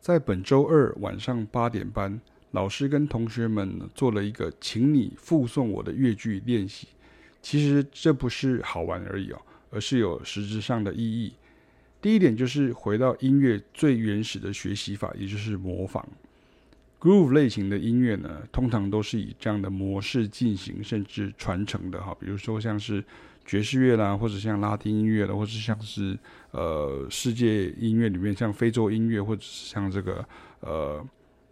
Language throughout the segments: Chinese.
在本周二晚上八点半，老师跟同学们做了一个请你附送我的乐句练习。其实这不是好玩而已哦，而是有实质上的意义。第一点就是回到音乐最原始的学习法，也就是模仿。Groove 类型的音乐呢，通常都是以这样的模式进行，甚至传承的哈。比如说像是爵士乐啦，或者像拉丁音乐啦，或者像是呃世界音乐里面像非洲音乐，或者是像这个呃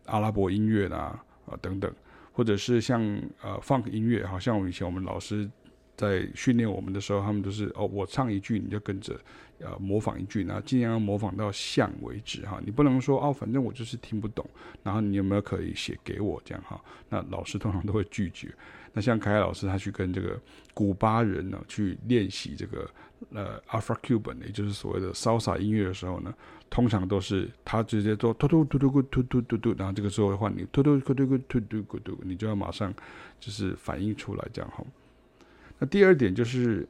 阿拉伯音乐啦啊、等等，或者是像呃 Funk 音乐，好像我以前我们老师。在训练我们的时候，他们都是哦，我唱一句你就跟着，呃，模仿一句，然后尽量要模仿到像为止哈。你不能说哦，反正我就是听不懂，然后你有没有可以写给我这样哈？那老师通常都会拒绝。那像凯凯老师他去跟这个古巴人呢去练习这个呃 Afro-Cuban，也就是所谓的骚洒音乐的时候呢，通常都是他直接做突突突突突突突突，然后这个时候的话你突突突突突突突突，你就要马上就是反应出来这样哈。那第二点就是，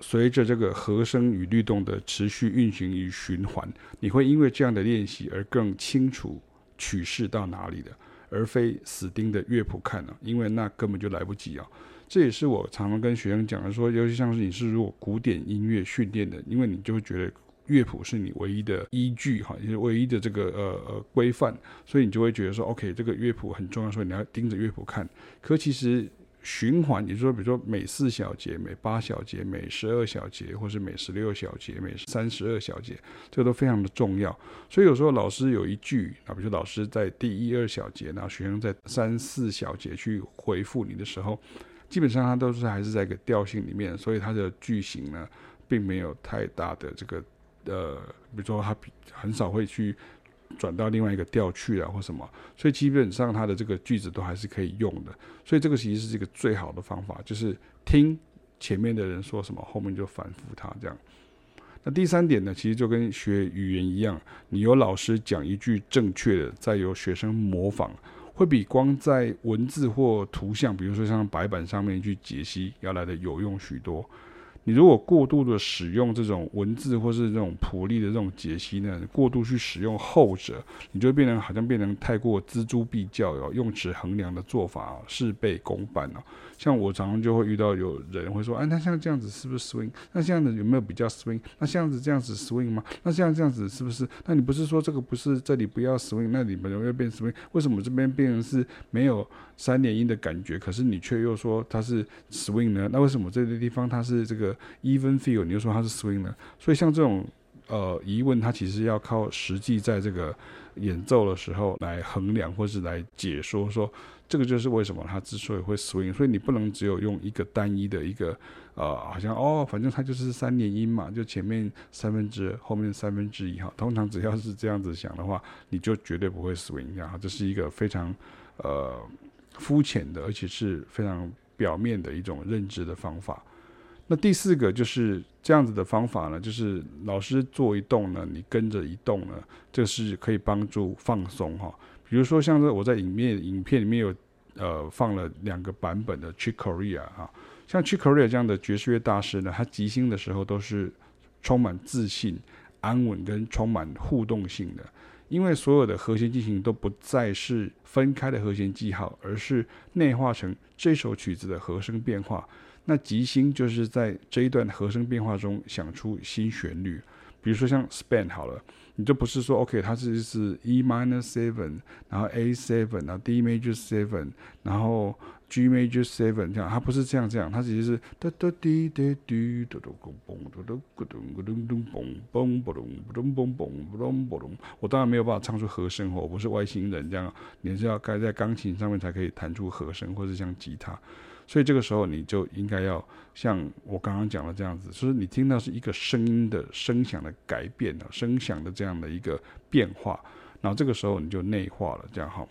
随着这个和声与律动的持续运行与循环，你会因为这样的练习而更清楚曲式到哪里的，而非死盯着乐谱看了，因为那根本就来不及啊。这也是我常常跟学生讲的，说，尤其像是你是如果古典音乐训练的，因为你就会觉得乐谱是你唯一的依据哈，也是唯一的这个呃呃规范，所以你就会觉得说，OK，这个乐谱很重要，所以你要盯着乐谱看。可其实。循环，也就是说，比如说每四小节、每八小节、每十二小节，或是每十六小节、每三十二小节，这个都非常的重要。所以有时候老师有一句啊，比如说老师在第一二小节，然后学生在三四小节去回复你的时候，基本上他都是还是在一个调性里面，所以他的句型呢，并没有太大的这个呃，比如说他很少会去。转到另外一个调去了或什么，所以基本上它的这个句子都还是可以用的。所以这个其实是一个最好的方法，就是听前面的人说什么，后面就反复它这样。那第三点呢，其实就跟学语言一样，你有老师讲一句正确的，再由学生模仿，会比光在文字或图像，比如说像白板上面去解析，要来的有用许多。你如果过度的使用这种文字或是这种谱例的这种解析呢，过度去使用后者，你就变成好像变成太过锱铢必较哦，用尺衡量的做法事倍功半哦。像我常常就会遇到有人会说，哎，那像这样子是不是 swing？那这样子有没有比较 swing？那这样子这样子 swing 吗？那像这样子是不是？那你不是说这个不是这里不要 swing，那里面有没有变 swing？为什么这边变成是没有三连音的感觉？可是你却又说它是 swing 呢？那为什么这个地方它是这个？Even feel，你又说它是 swing 呢？所以像这种呃疑问，它其实要靠实际在这个演奏的时候来衡量，或是来解说，说这个就是为什么它之所以会 swing。所以你不能只有用一个单一的一个呃，好像哦，反正它就是三连音嘛，就前面三分之，后面三分之一哈。通常只要是这样子想的话，你就绝对不会 swing。这样，这是一个非常呃肤浅的，而且是非常表面的一种认知的方法。那第四个就是这样子的方法呢，就是老师做一动呢，你跟着一动呢，这是可以帮助放松哈。比如说像这我在影片影片里面有呃放了两个版本的 Chick Corea 哈，像 Chick Corea 这样的爵士乐大师呢，他即兴的时候都是充满自信、安稳跟充满互动性的，因为所有的和弦进行都不再是分开的和弦记号，而是内化成这首曲子的和声变化。那即兴就是在这一段和声变化中想出新旋律，比如说像 Span 好了，你就不是说 OK，它是是 E minor seven，然后 A seven，然后 D major seven，然后 G major seven 这样，它不是这样这样，它其实是哒哒滴滴滴哒哒咕嘣哒哒咕咚咕咚咚嘣嘣嘣咚嘣嘣嘣嘣嘣咚，我当然没有办法唱出和声，我不是外星人这样，你是要盖在钢琴上面才可以弹出和声，或者像吉他。所以这个时候你就应该要像我刚刚讲的这样子，就是你听到是一个声音的声响的改变啊，声响的这样的一个变化，然后这个时候你就内化了，这样好。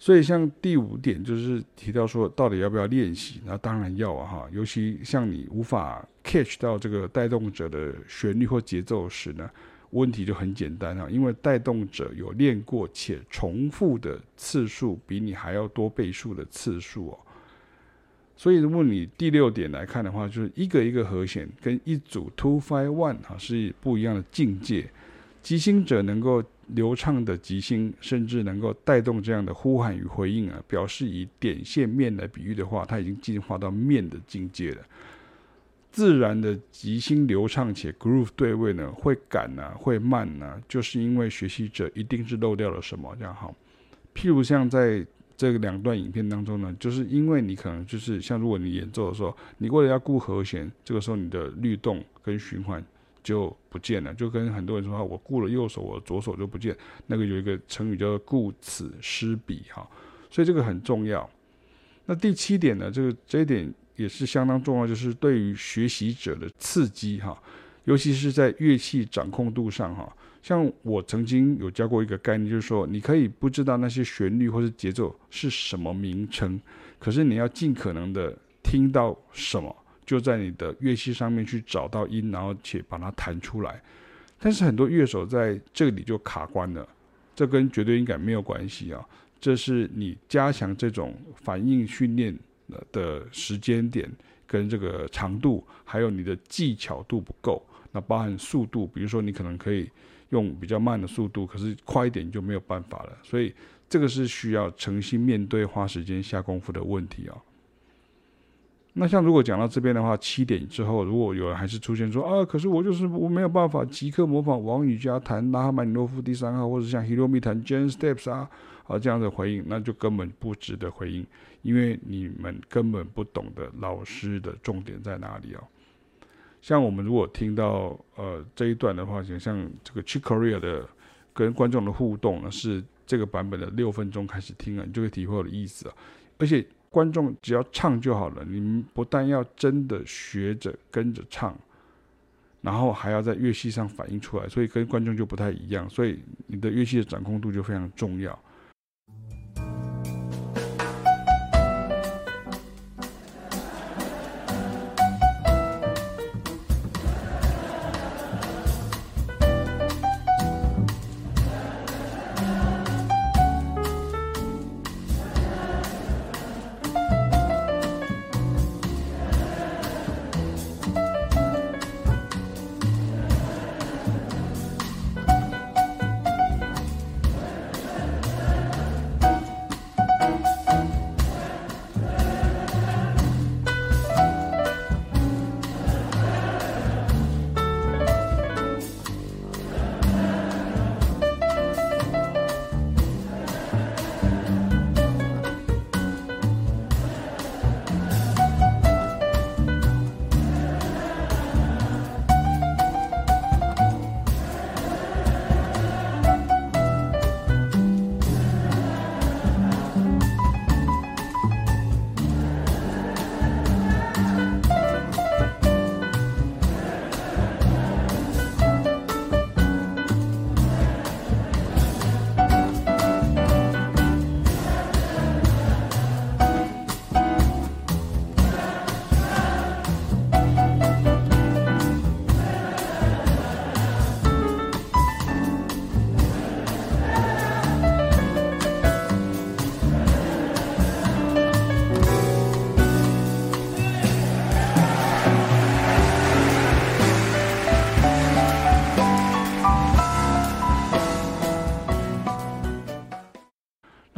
所以像第五点就是提到说，到底要不要练习？那当然要啊哈，尤其像你无法 catch 到这个带动者的旋律或节奏时呢，问题就很简单啊，因为带动者有练过且重复的次数比你还要多倍数的次数哦。所以，如果你第六点来看的话，就是一个一个和弦跟一组 two five one 哈是不一样的境界。即兴者能够流畅的即兴，甚至能够带动这样的呼喊与回应啊，表示以点线面来比喻的话，它已经进化到面的境界了。自然的即兴流畅且 groove 对位呢，会赶啊，会慢啊，就是因为学习者一定是漏掉了什么，这样好。譬如像在这两段影片当中呢，就是因为你可能就是像如果你演奏的时候，你为了要顾和弦，这个时候你的律动跟循环就不见了，就跟很多人说，我顾了右手，我左手就不见。那个有一个成语叫做顾此失彼哈，所以这个很重要。那第七点呢，这个这一点也是相当重要，就是对于学习者的刺激哈，尤其是在乐器掌控度上哈。像我曾经有教过一个概念，就是说，你可以不知道那些旋律或者节奏是什么名称，可是你要尽可能的听到什么，就在你的乐器上面去找到音，然后且把它弹出来。但是很多乐手在这里就卡关了，这跟绝对音感没有关系啊，这是你加强这种反应训练的时间点跟这个长度，还有你的技巧度不够，那包含速度，比如说你可能可以。用比较慢的速度，可是快一点就没有办法了。所以这个是需要诚心面对、花时间下功夫的问题哦。那像如果讲到这边的话，七点之后，如果有人还是出现说啊，可是我就是我没有办法即刻模仿王羽佳弹拉赫曼尼诺夫第三号，或者像 Hiromi 弹 Jazz Steps 啊啊这样的回应，那就根本不值得回应，因为你们根本不懂得老师的重点在哪里哦。像我们如果听到呃这一段的话，就像这个 Chick Corea 的跟观众的互动呢，是这个版本的六分钟开始听啊，你就会体会我的意思啊。而且观众只要唱就好了，你们不但要真的学着跟着唱，然后还要在乐器上反映出来，所以跟观众就不太一样。所以你的乐器的掌控度就非常重要。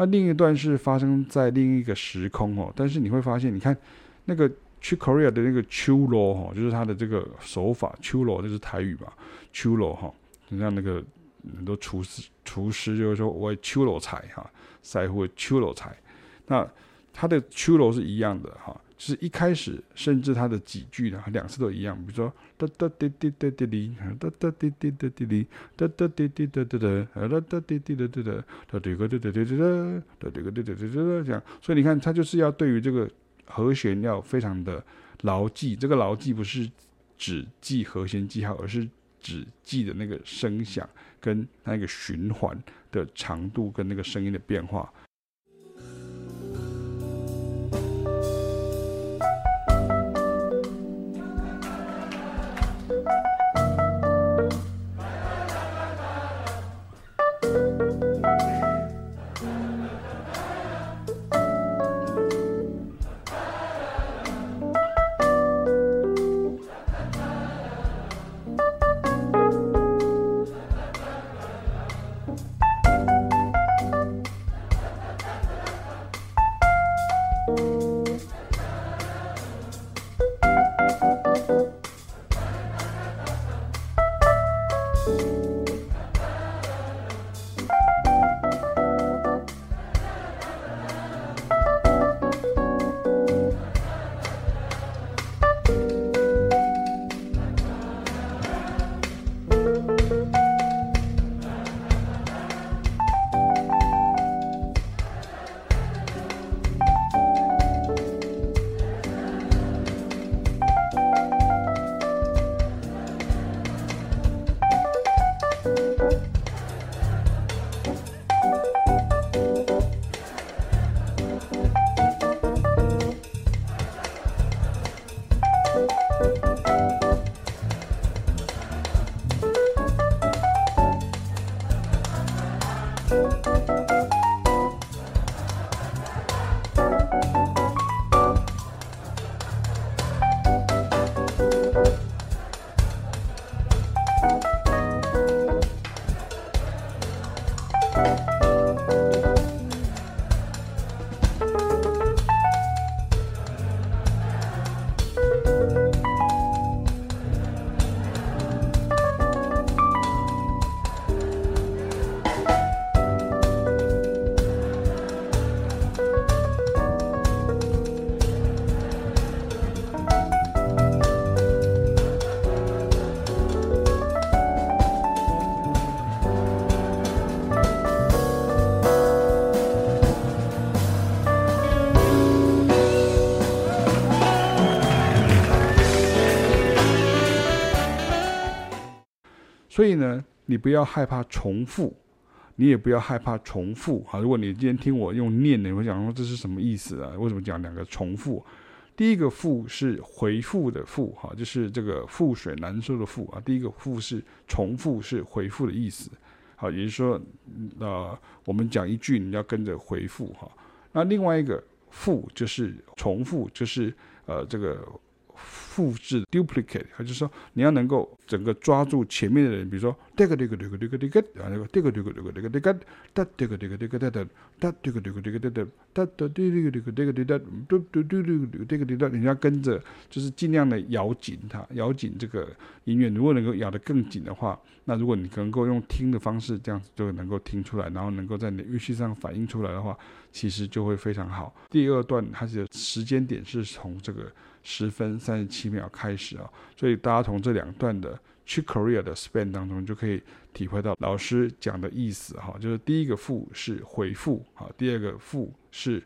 那另一段是发生在另一个时空哦，但是你会发现，你看那个去 Korea 的那个秋罗哈，就是他的这个手法，秋罗就是台语吧，秋罗哈，你像那个很多厨师厨师就是说我秋罗菜哈，师傅秋罗菜，那他的秋罗是一样的哈。就是一开始，甚至他的几句呢，两次都一样。比如说，哒哒滴滴哒滴哩，哒哒滴滴哒滴哩，哒哒滴滴哒哒哒，哒哒滴滴哒哒哒，哒滴个哒哒哒哒哒，哒滴个哒哒哒哒哒这样。所以你看，他就是要对于这个和弦要非常的牢记。这个牢记不是只记和弦记号，而是只记的那个声响跟那个循环的长度跟那个声音的变化。所以呢，你不要害怕重复，你也不要害怕重复。哈，如果你今天听我用念的，你会讲说这是什么意思啊？为什么讲两个重复？第一个“复”是回复的“复”，哈，就是这个覆水难收的“覆”啊。第一个“复”是重复，是回复的意思。好，也就是说，呃，我们讲一句，你要跟着回复哈。那另外一个“复”就是重复，就是呃这个。复制 duplicate，还就是说你要能够整个抓住前面的人，比如说这个这个这个这个这个啊，这个这个这个这个这个这个，哒这个这个这个哒哒，哒这个这个这个哒哒，哒哒这个这个这个这个哒哒，嘟嘟嘟嘟这个哒哒，你要跟着，就是尽量的咬紧它，咬紧这个音乐。如果能够咬得更紧的话，那如果你能够用听的方式，这样子就能够听出来，然后能够在你的乐器上反映出来的话，其实就会非常好。第二段它的时间点是从这个。十分三十七秒开始啊，所以大家从这两段的去 Korea 的 span 当中就可以体会到老师讲的意思哈，就是第一个复是回复哈，第二个复是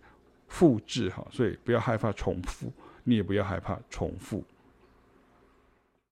复制哈，所以不要害怕重复，你也不要害怕重复。